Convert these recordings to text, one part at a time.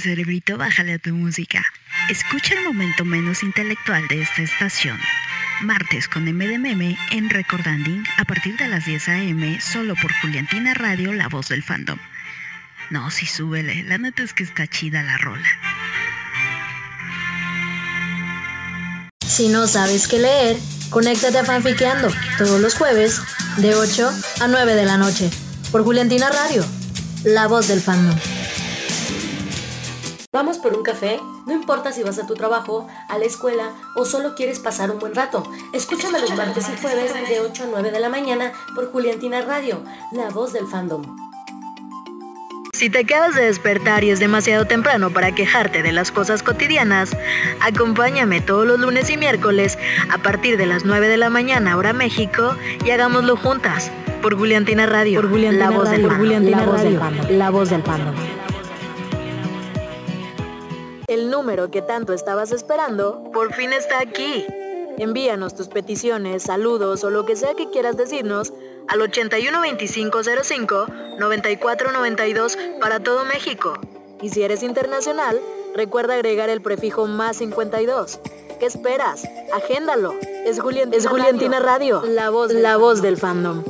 cerebrito, bájale a tu música. Escucha el momento menos intelectual de esta estación. Martes con M de Meme en Recordanding a partir de las 10 a.m. solo por Juliantina Radio, la voz del fandom. No, sí, súbele. La neta es que está chida la rola. Si no sabes qué leer, conéctate a Fanfiqueando todos los jueves de 8 a 9 de la noche por Juliantina Radio, la voz del fandom. ¿Vamos por un café? No importa si vas a tu trabajo, a la escuela o solo quieres pasar un buen rato. Escúchame los martes y jueves de 8 a 9 de la mañana por Juliantina Radio, la voz del fandom. Si te acabas de despertar y es demasiado temprano para quejarte de las cosas cotidianas, acompáñame todos los lunes y miércoles a partir de las 9 de la mañana hora México y hagámoslo juntas por Juliantina Radio, por Juliantina la voz Radio, del fandom. La voz del fandom. El número que tanto estabas esperando por fin está aquí. Envíanos tus peticiones, saludos o lo que sea que quieras decirnos al 812505 9492 para todo México. Y si eres internacional, recuerda agregar el prefijo más 52. ¿Qué esperas? Agéndalo. Es, Julien- es Juliantina Radio, la voz, la voz del fandom.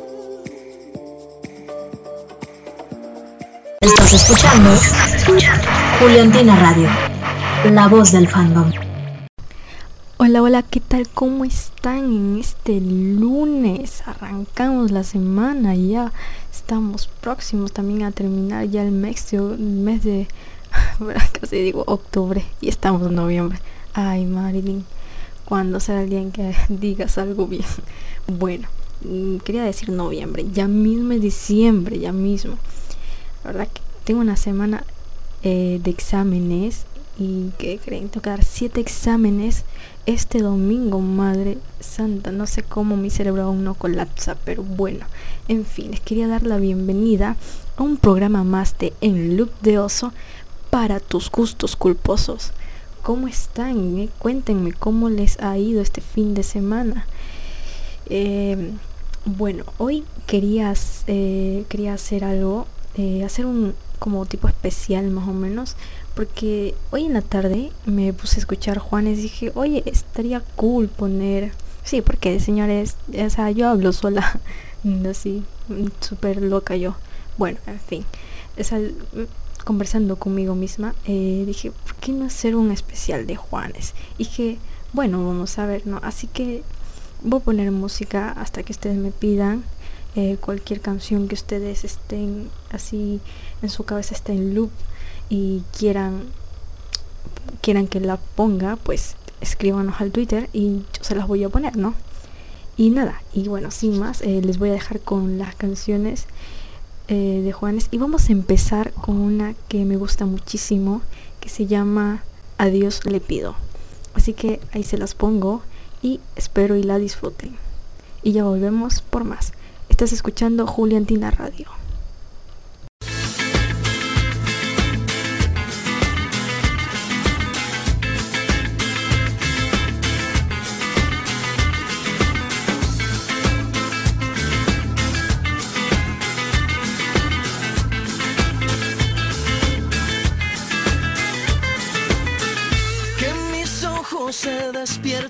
Estás escuchando Juliantina Radio, la voz del fandom. Hola, hola, ¿qué tal? ¿Cómo están en este lunes? Arrancamos la semana y ya estamos próximos también a terminar ya el mes, mes de, casi digo octubre y estamos en noviembre. Ay, Marilyn, ¿cuándo será el día en que digas algo bien? Bueno, mm, quería decir noviembre, ya mismo es diciembre, ya mismo. La verdad que tengo una semana eh, de exámenes y que creen dar siete exámenes este domingo, madre santa. No sé cómo mi cerebro aún no colapsa, pero bueno. En fin, les quería dar la bienvenida a un programa más de En Loop de Oso para tus gustos culposos. ¿Cómo están? eh? Cuéntenme cómo les ha ido este fin de semana. Eh, bueno, hoy quería, eh, quería hacer algo, hacer un como tipo especial más o menos, porque hoy en la tarde me puse a escuchar Juanes y dije, oye, estaría cool poner, sí, porque señores, o sea, yo hablo sola, así, súper loca yo. Bueno, en fin, o conversando conmigo misma, eh, dije, ¿por qué no hacer un especial de Juanes? Y dije, bueno, vamos a ver, ¿no? Así que voy a poner música hasta que ustedes me pidan eh, cualquier canción que ustedes estén así en su cabeza está en loop y quieran quieran que la ponga pues escríbanos al twitter y yo se las voy a poner no y nada y bueno sin más eh, les voy a dejar con las canciones eh, de Juanes y vamos a empezar con una que me gusta muchísimo que se llama Adiós le pido así que ahí se las pongo y espero y la disfruten. Y ya volvemos por más. Estás escuchando Juliantina Radio.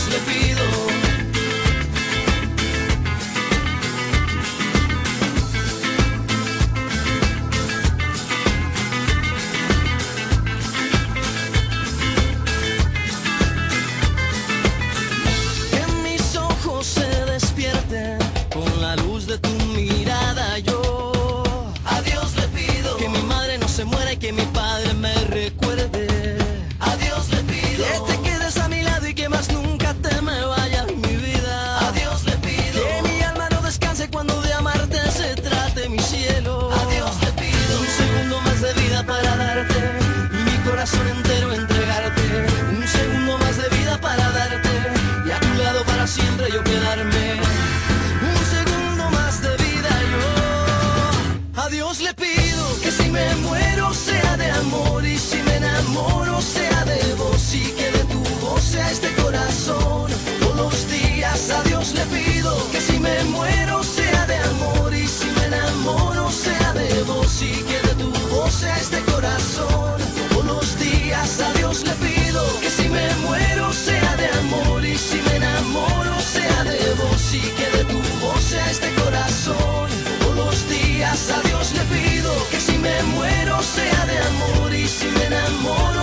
más le pido.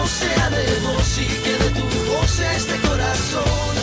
Plantas medicinales, las he traído desde muy lejanos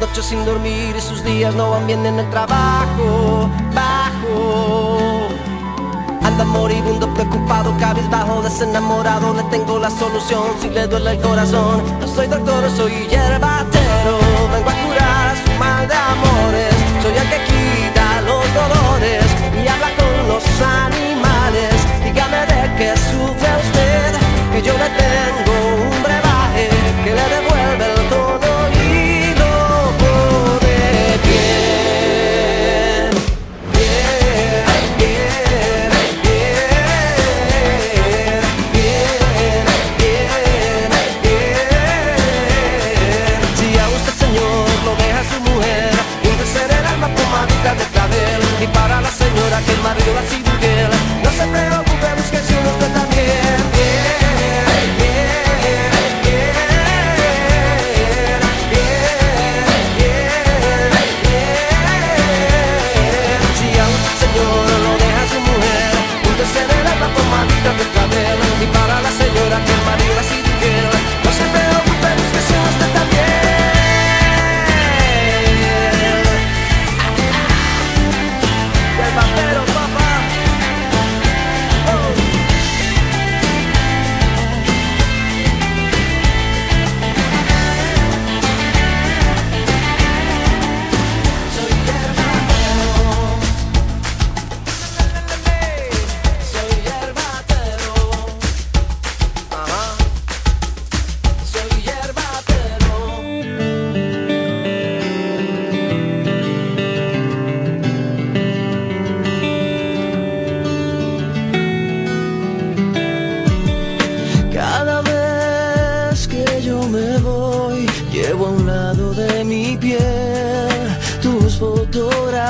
noches sin dormir y sus días no van bien en el trabajo, bajo. Anda moribundo, preocupado, cabizbajo, desenamorado, le tengo la solución si le duele el corazón. No soy doctor, soy hierbatero, vengo a curar su mal de amores. Soy el que quita los dolores y habla con los animales. Dígame de qué sufre usted, que yo le tengo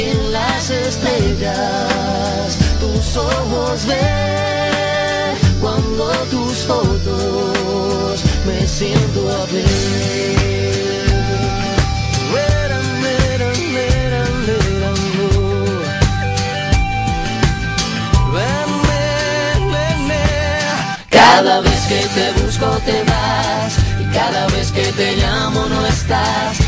en las estrellas tus ojos ver cuando tus fotos me siento a ver. Cada vez que te busco te vas y cada vez que te llamo no estás.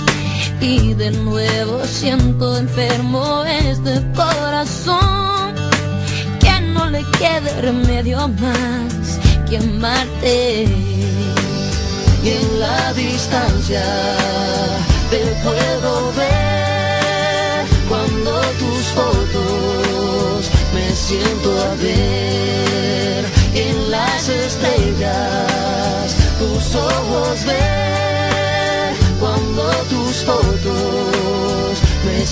y de nuevo siento enfermo este corazón. Que no le quede remedio más que amarte. Y en la distancia te puedo ver cuando tus fotos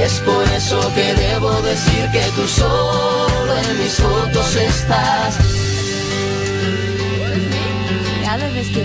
Es por eso que debo decir que tú solo en mis fotos estás. Que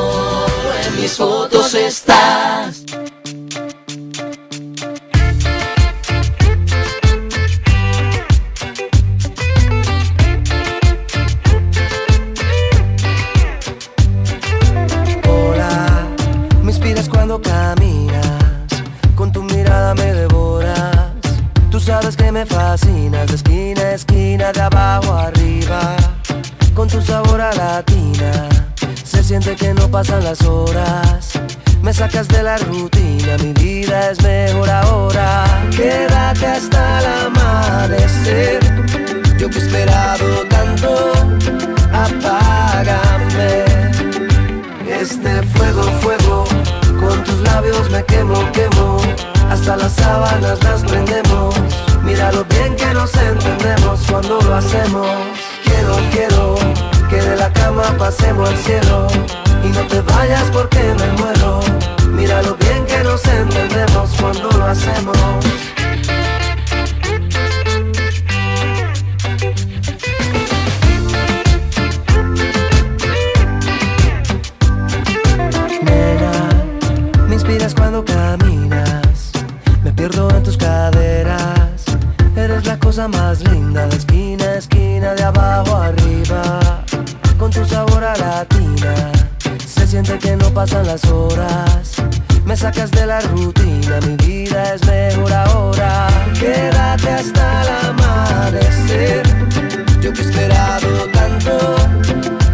mis fotos estás. me fascinas de esquina a esquina, de abajo arriba, con tu sabor a latina. Se siente que no pasan las horas, me sacas de la rutina, mi vida es mejor ahora. Quédate hasta el amanecer, yo que he esperado tanto, apágame. Este fuego, fuego, con tus labios me quemo, quemo, hasta las sábanas las prendemos Mira lo bien que nos entendemos cuando lo hacemos. Quiero, quiero que de la cama pasemos al cielo. Y no te vayas porque me muero. Mira lo bien que nos entendemos cuando lo hacemos. Nena, me inspiras cuando caminas. Me pierdo en tus caderas Eres la cosa más linda de esquina a esquina, de abajo arriba. Siente que no pasan las horas. Me sacas de la rutina, mi vida es mejor ahora. Quédate hasta el amanecer. Yo que he esperado tanto,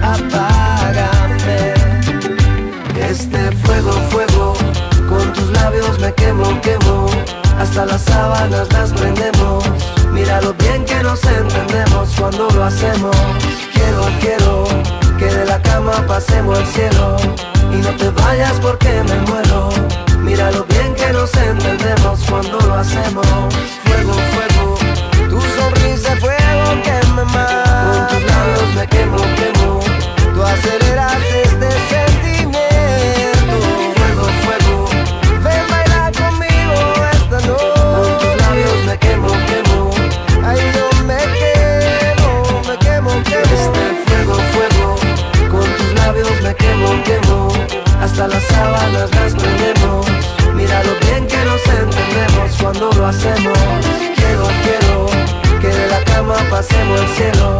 apágame. Este fuego, fuego, con tus labios me quemo, quemo hasta las sábanas las prendemos. Mira lo bien que nos entendemos cuando lo hacemos. Quiero, quiero cama pasemos al cielo. Y no te vayas porque me muero. Mira lo bien que nos entendemos cuando lo hacemos. Fuego, fuego, tu sonrisa fuego que me mata. Con tus labios me quemo, quemo. Tú aceleras este hasta las sábanas las prendemos. Mira lo bien que nos entendemos cuando lo hacemos. Quiero, quiero que de la cama pasemos el cielo.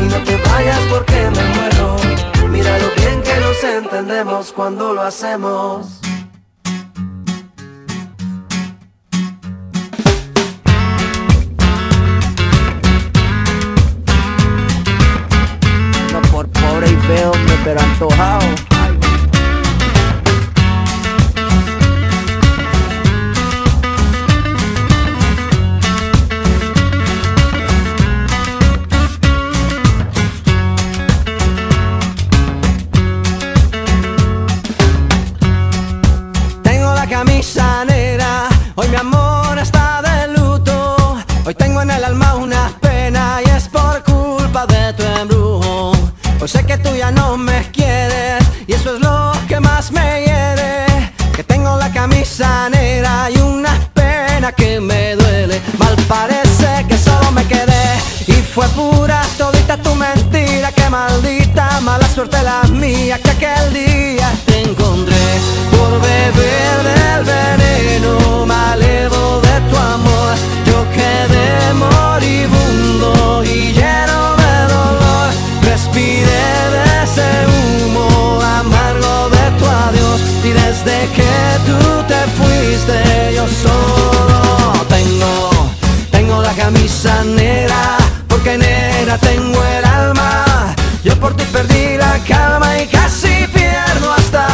Y no te vayas porque me muero. Mira lo bien que nos entendemos cuando lo hacemos. Pero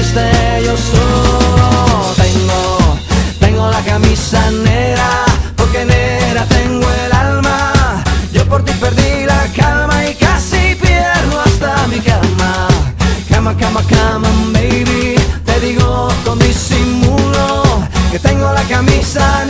yo solo tengo, tengo la camisa negra porque negra tengo el alma. Yo por ti perdí la calma y casi pierdo hasta mi cama. Cama, cama, cama, baby. Te digo con disimulo que tengo la camisa negra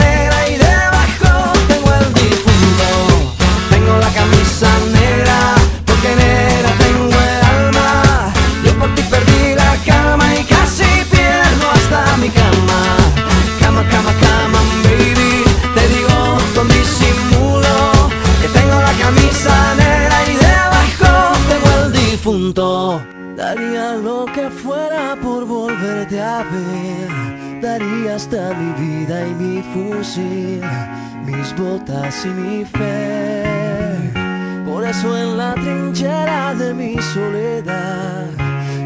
hasta mi vida y mi fusil, mis botas y mi fe. Por eso en la trinchera de mi soledad,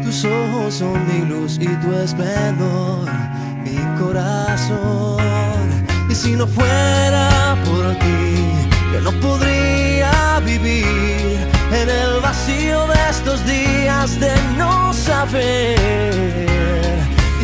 tus ojos son mi luz y tu esplendor, mi corazón. Y si no fuera por ti, yo no podría vivir en el vacío de estos días de no saber.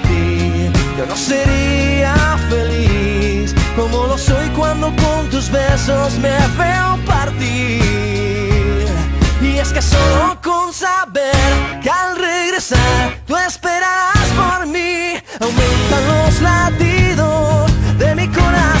ti, sería feliz como lo soy cuando con tus besos me veo partir. Y es que solo con saber que al regresar tú esperarás por mí, aumentan los latidos de mi corazón.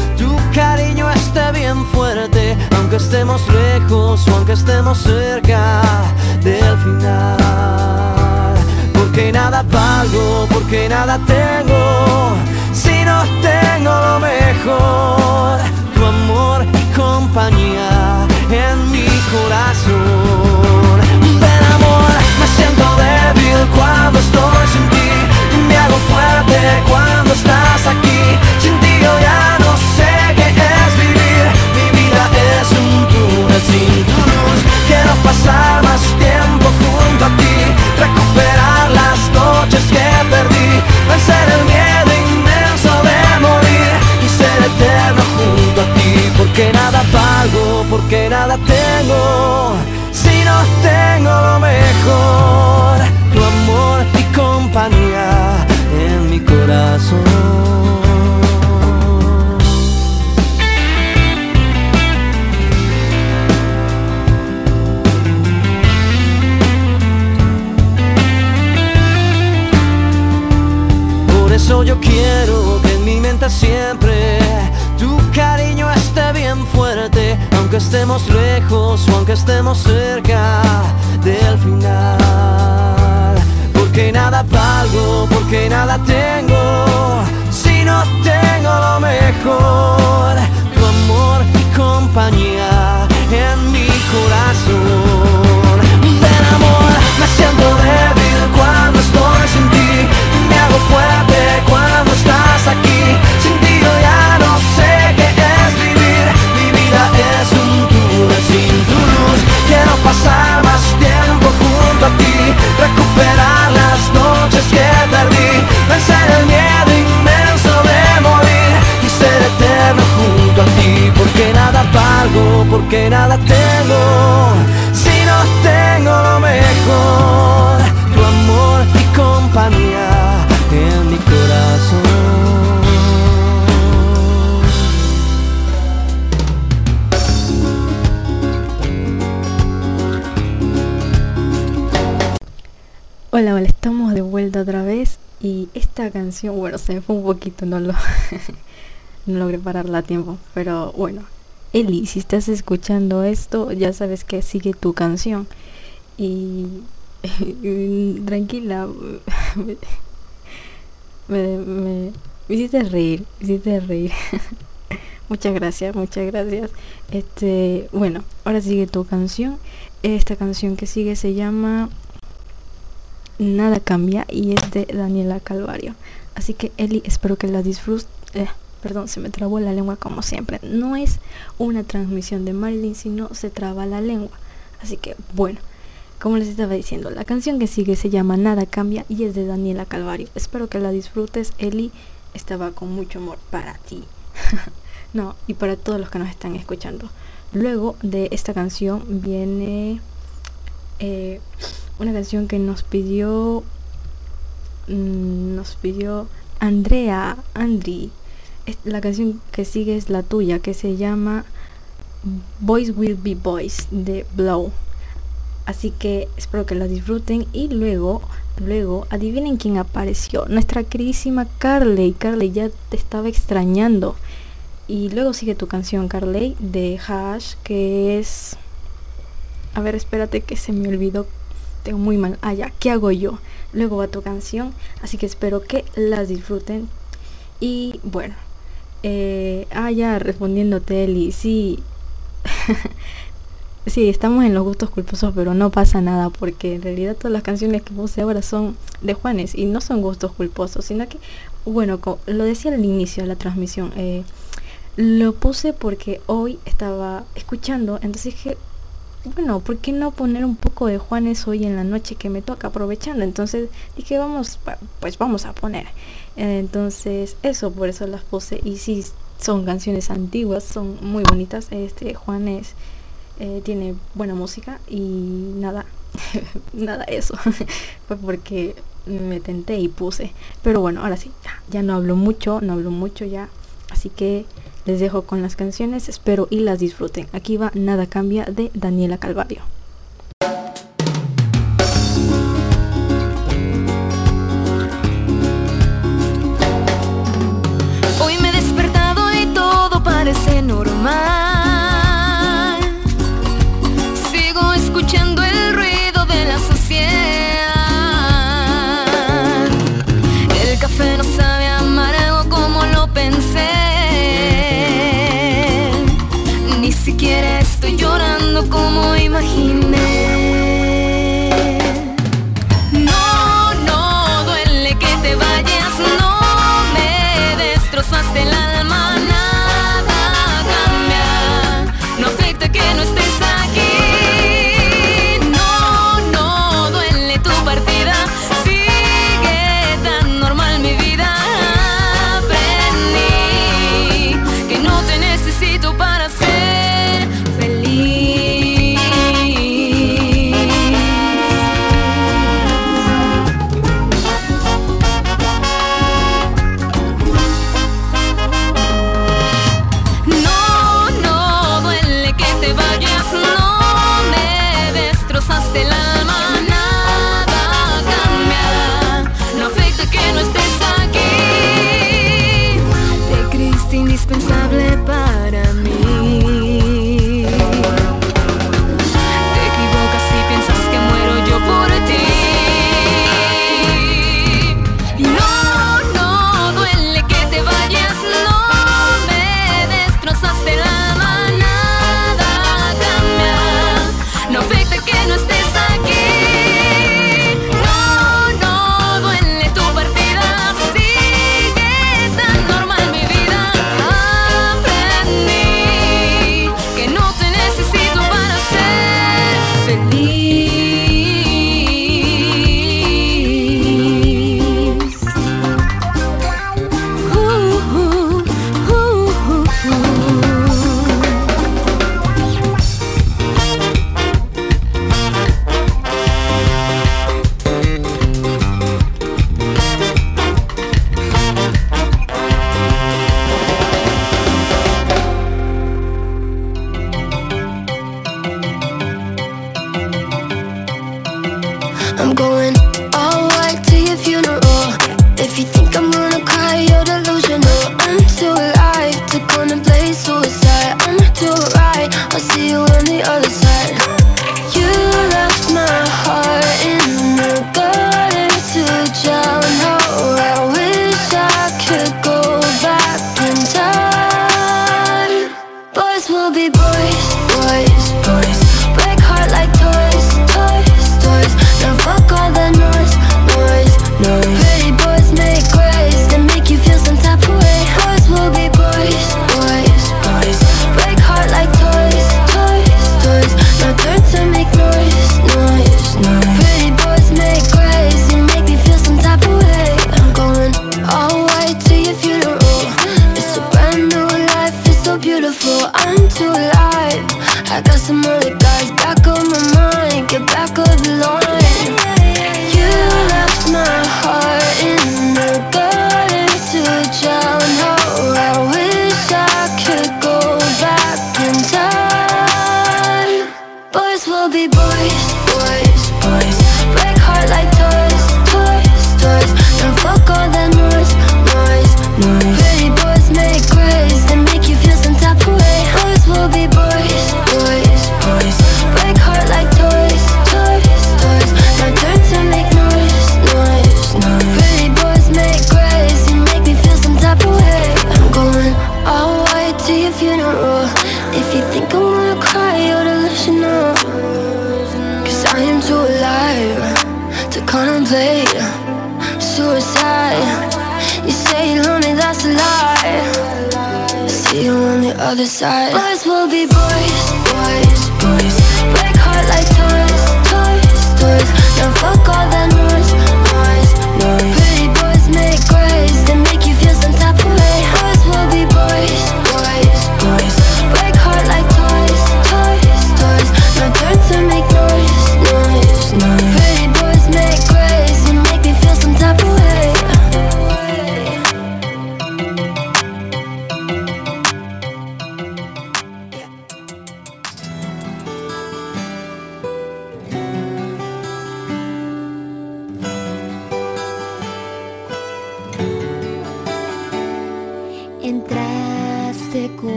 tu cariño esté bien fuerte, aunque estemos lejos o aunque estemos cerca del final. Porque nada valgo, porque nada tengo, si no tengo lo mejor, tu amor y compañía en mi corazón. Hola, hola, estamos de vuelta otra vez Y esta canción, bueno, se me fue un poquito, no lo no logré pararla a tiempo, pero bueno. Eli, si estás escuchando esto, ya sabes que sigue tu canción. Y tranquila, me, me, hiciste reír, me hiciste reír. muchas gracias, muchas gracias. Este, bueno, ahora sigue tu canción. Esta canción que sigue se llama Nada cambia y es de Daniela Calvario. Así que Eli, espero que la disfrutes. Eh, perdón, se me trabó la lengua como siempre. No es una transmisión de Marilyn, sino se traba la lengua. Así que bueno, como les estaba diciendo, la canción que sigue se llama Nada cambia y es de Daniela Calvario. Espero que la disfrutes. Eli estaba con mucho amor para ti. no, y para todos los que nos están escuchando. Luego de esta canción viene eh, una canción que nos pidió mm, nos pidió Andrea Andri. La canción que sigue es la tuya que se llama Boys Will Be Boys de Blow. Así que espero que la disfruten y luego luego adivinen quién apareció. Nuestra queridísima Carly. Carly ya te estaba extrañando. Y luego sigue tu canción Carly de Hash que es a ver, espérate que se me olvidó. Tengo muy mal. Ah, ya, ¿qué hago yo? Luego va tu canción. Así que espero que las disfruten. Y bueno. Eh, ah, ya, respondiéndote. Sí. sí, estamos en los gustos culposos, pero no pasa nada. Porque en realidad todas las canciones que puse ahora son de Juanes. Y no son gustos culposos. Sino que, bueno, lo decía al inicio de la transmisión. Eh, lo puse porque hoy estaba escuchando. Entonces dije bueno, ¿por qué no poner un poco de Juanes hoy en la noche que me toca aprovechando? Entonces dije, vamos, pues vamos a poner. Entonces, eso, por eso las puse. Y sí, son canciones antiguas, son muy bonitas. Este Juanes eh, tiene buena música y nada, nada eso. Fue porque me tenté y puse. Pero bueno, ahora sí, ya, ya no hablo mucho, no hablo mucho ya. Así que les dejo con las canciones, espero y las disfruten. Aquí va Nada Cambia de Daniela Calvario. 心も今ひね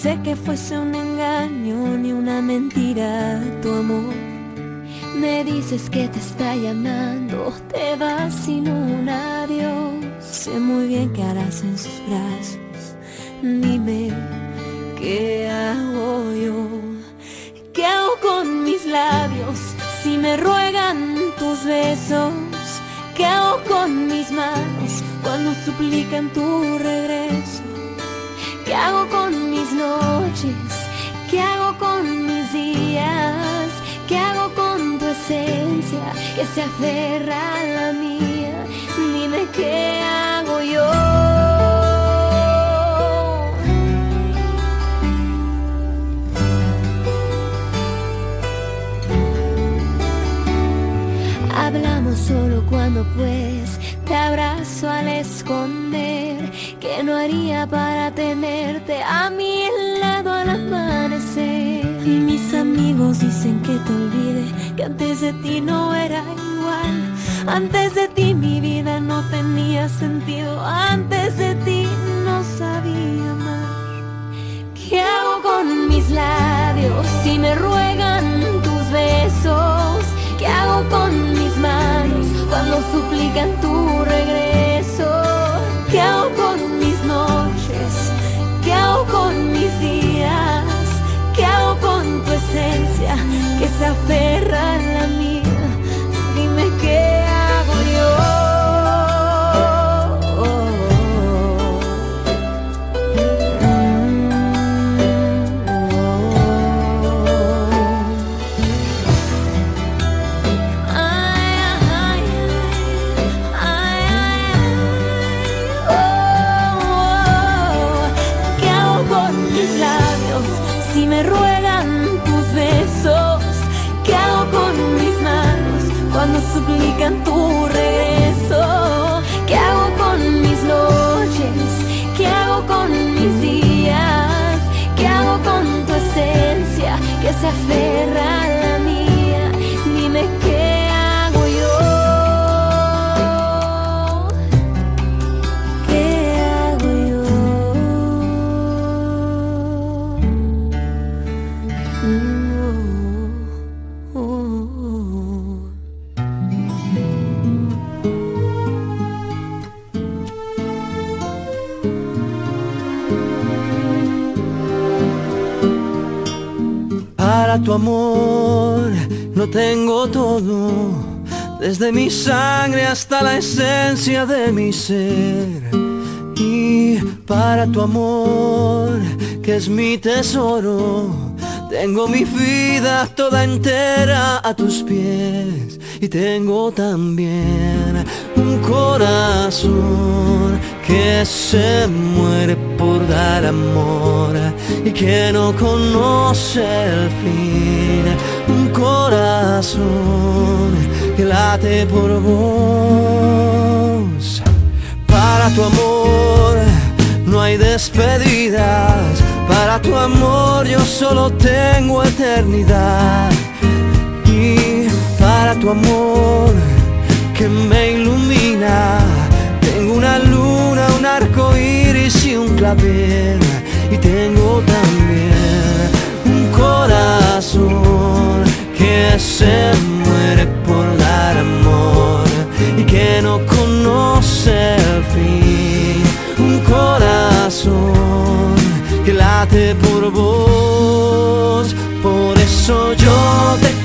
pensé que fuese un engaño ni una mentira tu amor. Me dices que te está llamando, te vas sin sentido antes de ti no sabía amar ¿qué hago con mis labios si me ruegan tus besos? ¿qué hago con mis manos cuando suplican tu regreso? ¿qué hago con mis noches? ¿qué hago con mis días? ¿qué hago con tu esencia que se aferra lo tengo todo, desde mi sangre hasta la esencia de mi ser. Y para tu amor, que es mi tesoro, tengo mi vida toda entera a tus pies. Y tengo también corazón que se muere por dar amor y que no conoce el fin. Un corazón que late por vos. Para tu amor no hay despedidas. Para tu amor yo solo tengo eternidad. Y para tu amor que me ilumina. Tengo una luna, un arco iris y un clavel. Y tengo también un corazón que se muere por dar amor y que no conoce el fin. Un corazón que late por vos. Por eso yo te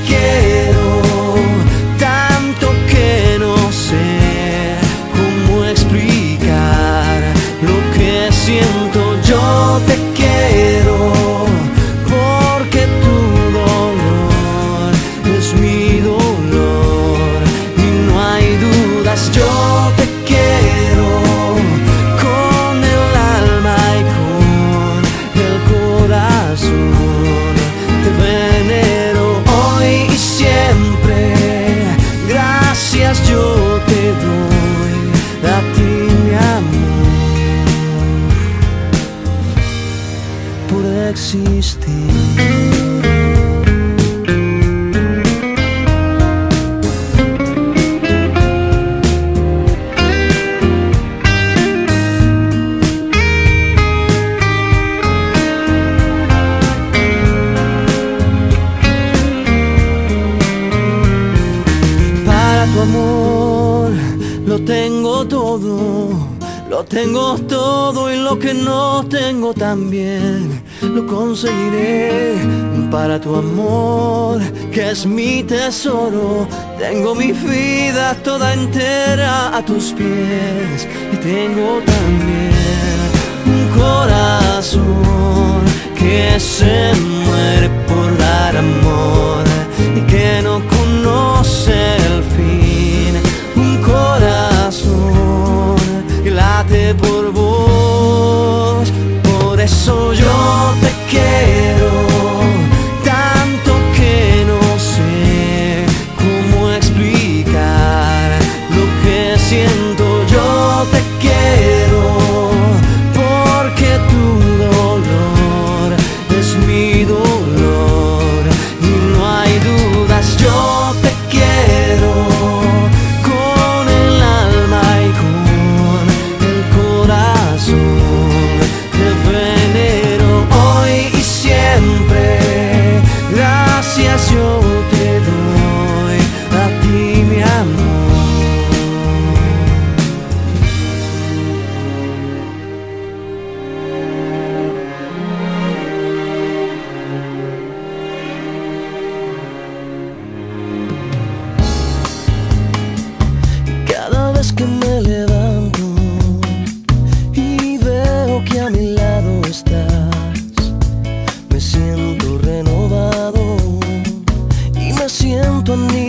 tengo todo y lo que no tengo también lo conseguiré. Para tu amor, que es mi tesoro, tengo mi vida toda entera a tus pies y tengo también un corazón que se muere por dar amor y que no conoce el fin. Por vos. Por eso yo te quiero me siento aniquilado,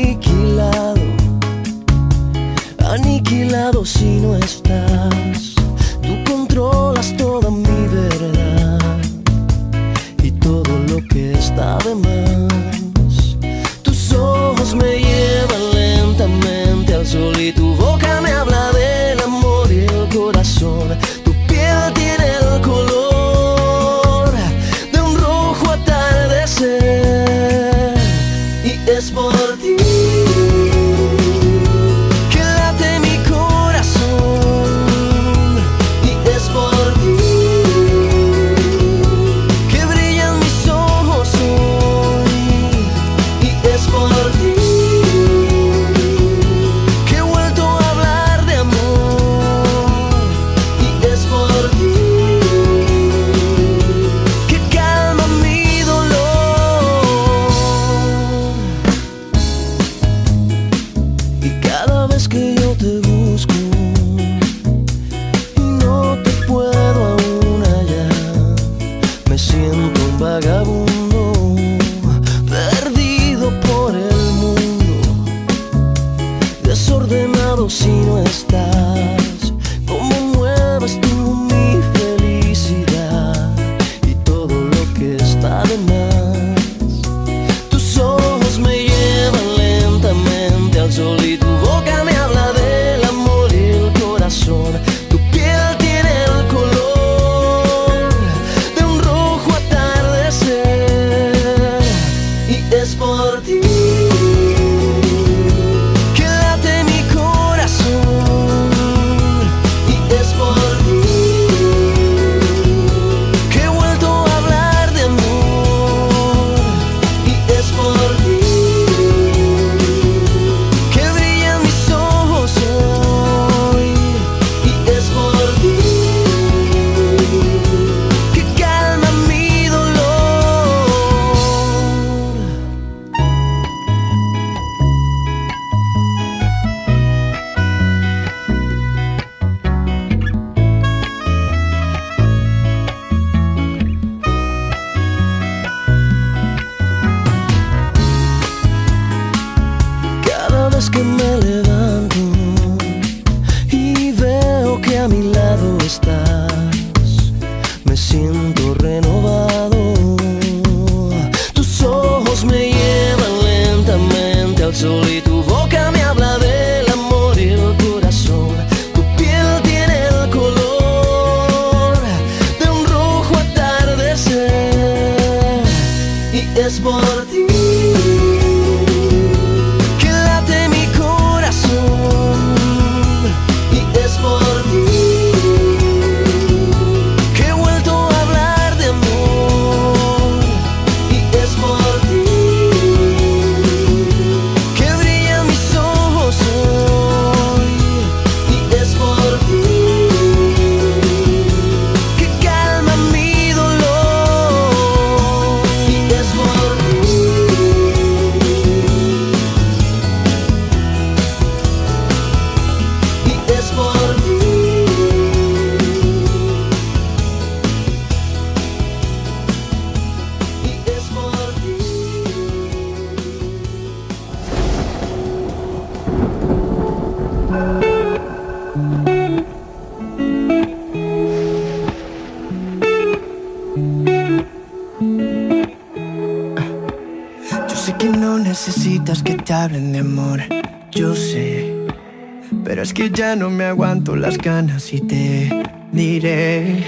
no me aguanto las ganas y te diré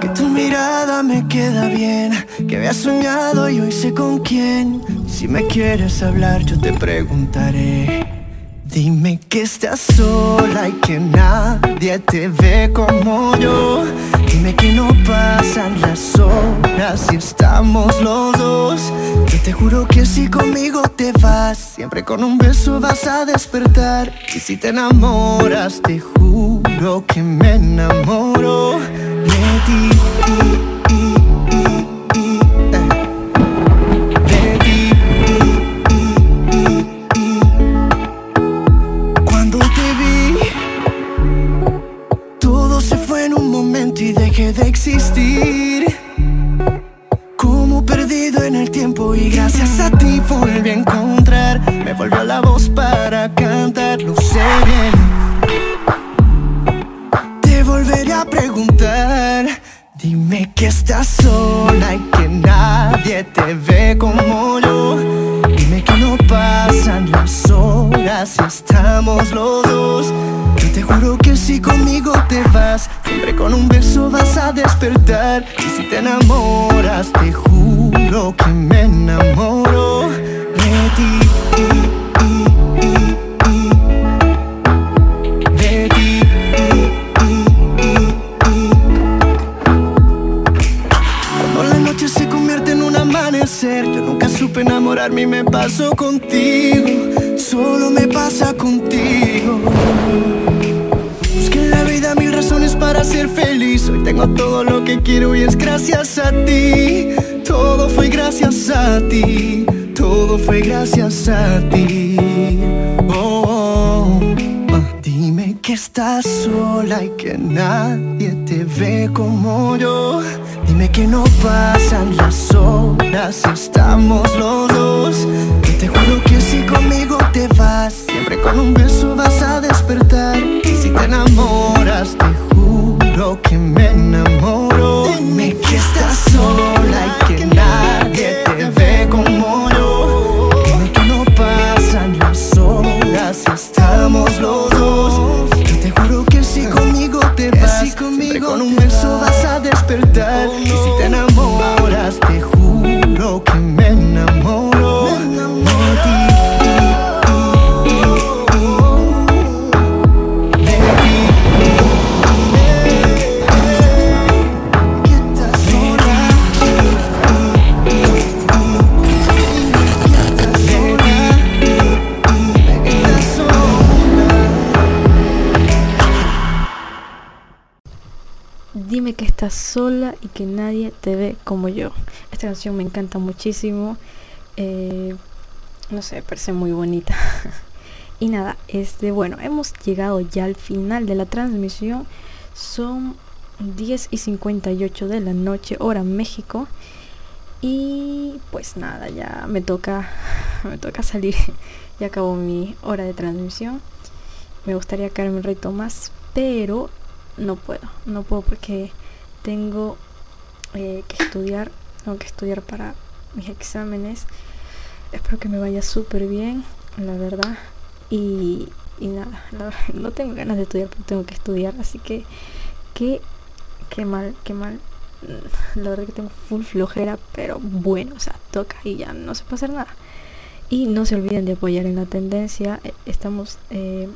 que tu mirada me queda bien, que había soñado y hoy sé con quién. Si me quieres hablar yo te preguntaré. Dime que estás sola y que nadie te ve como yo. Dime que no pasan las horas y estamos los dos. Yo te juro que si conmigo te vas, siempre con un beso vas a despertar. Y si te enamoras, te juro que me enamoro de ti. Enamorarme y me pasó contigo. Solo me pasa contigo. Busqué en la vida mil razones para ser feliz. Hoy tengo todo lo que quiero y es gracias a ti. Todo fue gracias a ti. Todo fue gracias a ti. oh. oh. que estás sola y que nadie te ve como yo. Dime que no pasan las horas, estamos los dos. Y te juro que si conmigo te vas, siempre con un beso vas a despertar. Y si te enamoras, te juro que me enamoro. Dime que estás sola ve como yo. Esta canción me encanta muchísimo. Eh, no sé, parece muy bonita. y nada, este, bueno, hemos llegado ya al final de la transmisión. Son 10 y 58 de la noche, hora México. Y pues nada, ya me toca, me toca salir. ya acabó mi hora de transmisión. Me gustaría quedarme un reto más, pero no puedo, no puedo porque tengo eh, que estudiar, tengo que estudiar para mis exámenes. Espero que me vaya súper bien, la verdad. Y, y nada, verdad, no tengo ganas de estudiar, pero tengo que estudiar, así que qué, qué mal, qué mal. La verdad que tengo full flojera, pero bueno, o sea, toca y ya no se puede hacer nada. Y no se olviden de apoyar en la tendencia. eh, Estamos eh,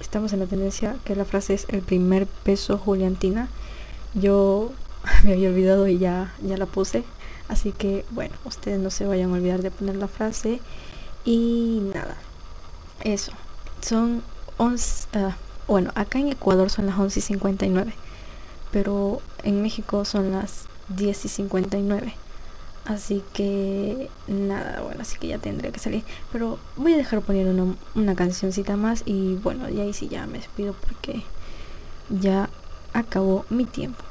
estamos en la tendencia que la frase es el primer peso Juliantina. Yo me había olvidado y ya, ya la puse. Así que bueno, ustedes no se vayan a olvidar de poner la frase. Y nada, eso. Son 11, ah, bueno, acá en Ecuador son las 11 y 59. Pero en México son las 10 y 59. Así que nada, bueno, así que ya tendré que salir. Pero voy a dejar poner una, una cancioncita más y bueno, y ahí sí ya me despido porque ya acabó mi tiempo.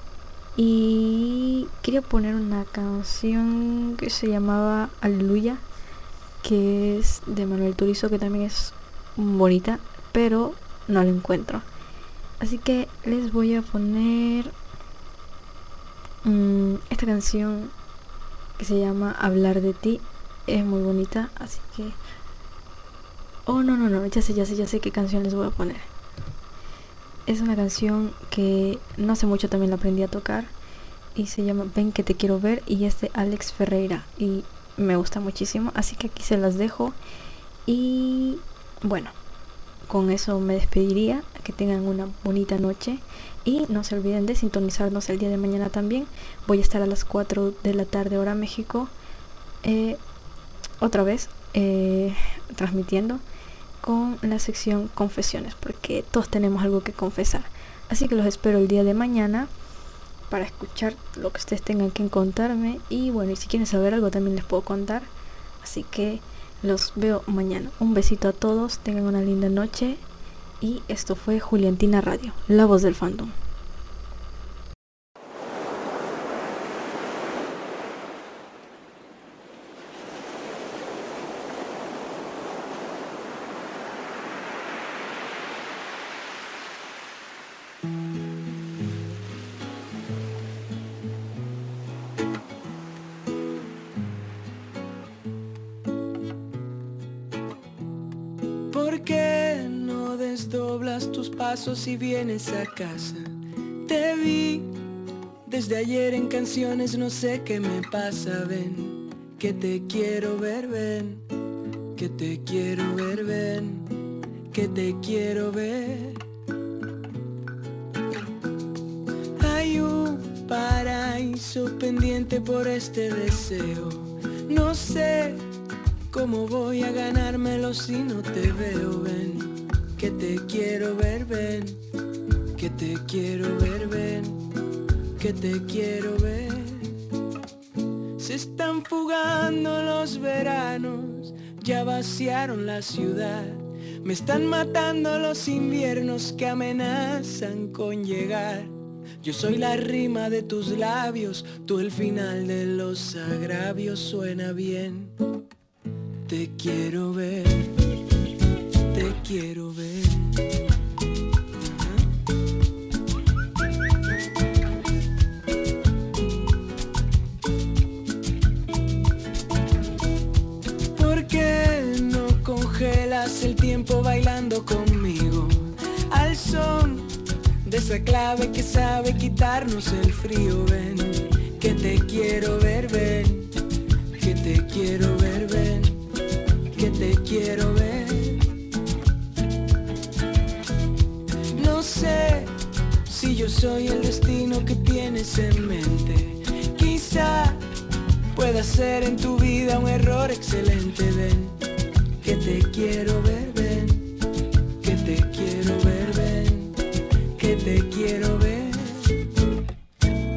Y quería poner una canción que se llamaba Aleluya, que es de Manuel Turizo, que también es bonita, pero no la encuentro. Así que les voy a poner mm, esta canción que se llama Hablar de ti. Es muy bonita, así que... Oh, no, no, no, ya sé, ya sé, ya sé qué canción les voy a poner. Es una canción que no hace mucho también la aprendí a tocar y se llama Ven que te quiero ver y es de Alex Ferreira y me gusta muchísimo, así que aquí se las dejo y bueno, con eso me despediría, que tengan una bonita noche y no se olviden de sintonizarnos el día de mañana también. Voy a estar a las 4 de la tarde hora México, eh, otra vez eh, transmitiendo con la sección confesiones, porque todos tenemos algo que confesar. Así que los espero el día de mañana para escuchar lo que ustedes tengan que contarme y bueno, y si quieren saber algo también les puedo contar. Así que los veo mañana. Un besito a todos, tengan una linda noche y esto fue Juliantina Radio, la voz del fandom. Y vienes a casa? Te vi desde ayer en canciones, no sé qué me pasa, ven, que te quiero ver, ven, que te quiero ver, ven, que te quiero ver. Hay un paraíso pendiente por este deseo, no sé ¿Cómo voy a ganármelo si no te veo? Ven, que te quiero ver, ven, que te quiero ver, ven, que te quiero ver. Se están fugando los veranos, ya vaciaron la ciudad. Me están matando los inviernos que amenazan con llegar. Yo soy la rima de tus labios, tú el final de los agravios suena bien. Te quiero ver, te quiero ver. ¿Por qué no congelas el tiempo bailando conmigo? Al son de esa clave que sabe quitarnos el frío, ven, que te quiero ver, ven, que te quiero ver, ven, que te quiero ver. Si yo soy el destino que tienes en mente, quizá pueda ser en tu vida un error excelente, ven, que te quiero ver, ven, que te quiero ver, ven, que te quiero ver.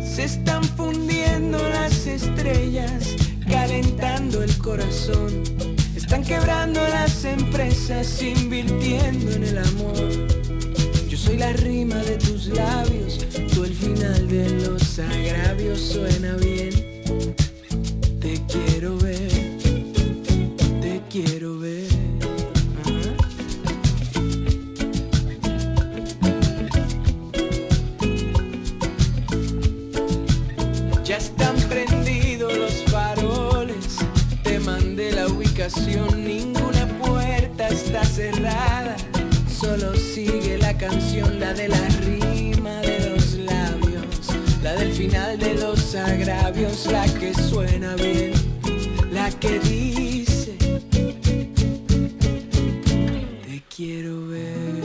Se están fundiendo las estrellas, calentando el corazón. Están quebrando las empresas, invirtiendo en el amor. Soy la rima de tus labios, tú el final de los agravios suena bien. Te quiero ver, la de la rima de los labios, la del final de los agravios, la que suena bien, la que dice, te quiero ver.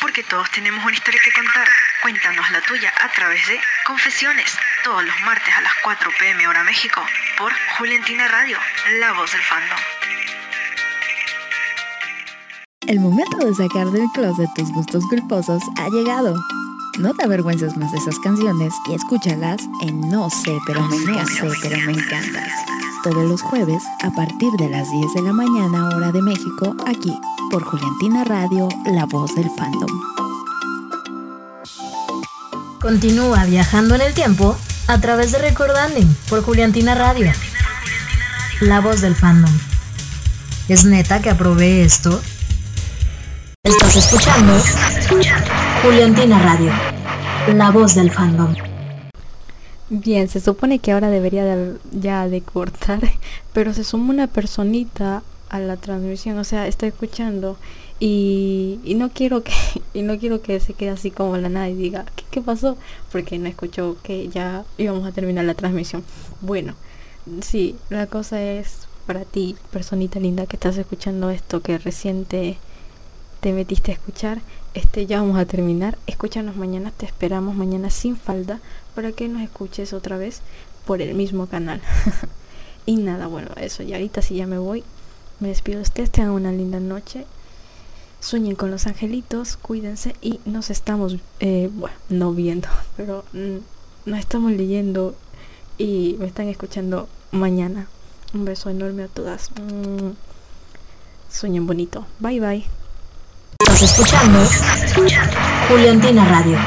Porque todos tenemos una historia que contar. Cuéntanos la tuya a través de Confesiones, todos los martes a las 4 pm hora México, por Juliantina Radio, la voz del fandom. El momento de sacar del closet tus gustos culposos ha llegado. No te avergüences más de esas canciones y escúchalas en No sé, pero me encanta, sé, pero me encantas. Todos los jueves a partir de las 10 de la mañana hora de México, aquí por Juliantina Radio, la voz del fandom. Continúa viajando en el tiempo a través de Recordanding por Juliantina Radio, la voz del fandom. ¿Es neta que aprobé esto? Estás escuchando Juliantina Radio, la voz del fandom. Bien, se supone que ahora debería de- ya de cortar, pero se suma una personita a la transmisión, o sea, está escuchando y, y no quiero que y no quiero que se quede así como la nada y diga ¿qué, pasó? Porque no escuchó que ya íbamos a terminar la transmisión. Bueno, sí, la cosa es para ti, personita linda que estás escuchando esto que recién te, te metiste a escuchar, este ya vamos a terminar. Escúchanos mañana, te esperamos mañana sin falda para que nos escuches otra vez por el mismo canal. y nada, bueno, eso, y ahorita sí ya me voy. Me despido de ustedes, tengan una linda noche. Sueñen con los angelitos, cuídense y nos estamos, eh, bueno, no viendo, pero mm, nos estamos leyendo y me están escuchando mañana. Un beso enorme a todas. Mm, Sueñen bonito. Bye bye. Estás escuchando Juliantina Radio,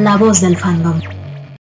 la voz del fandom.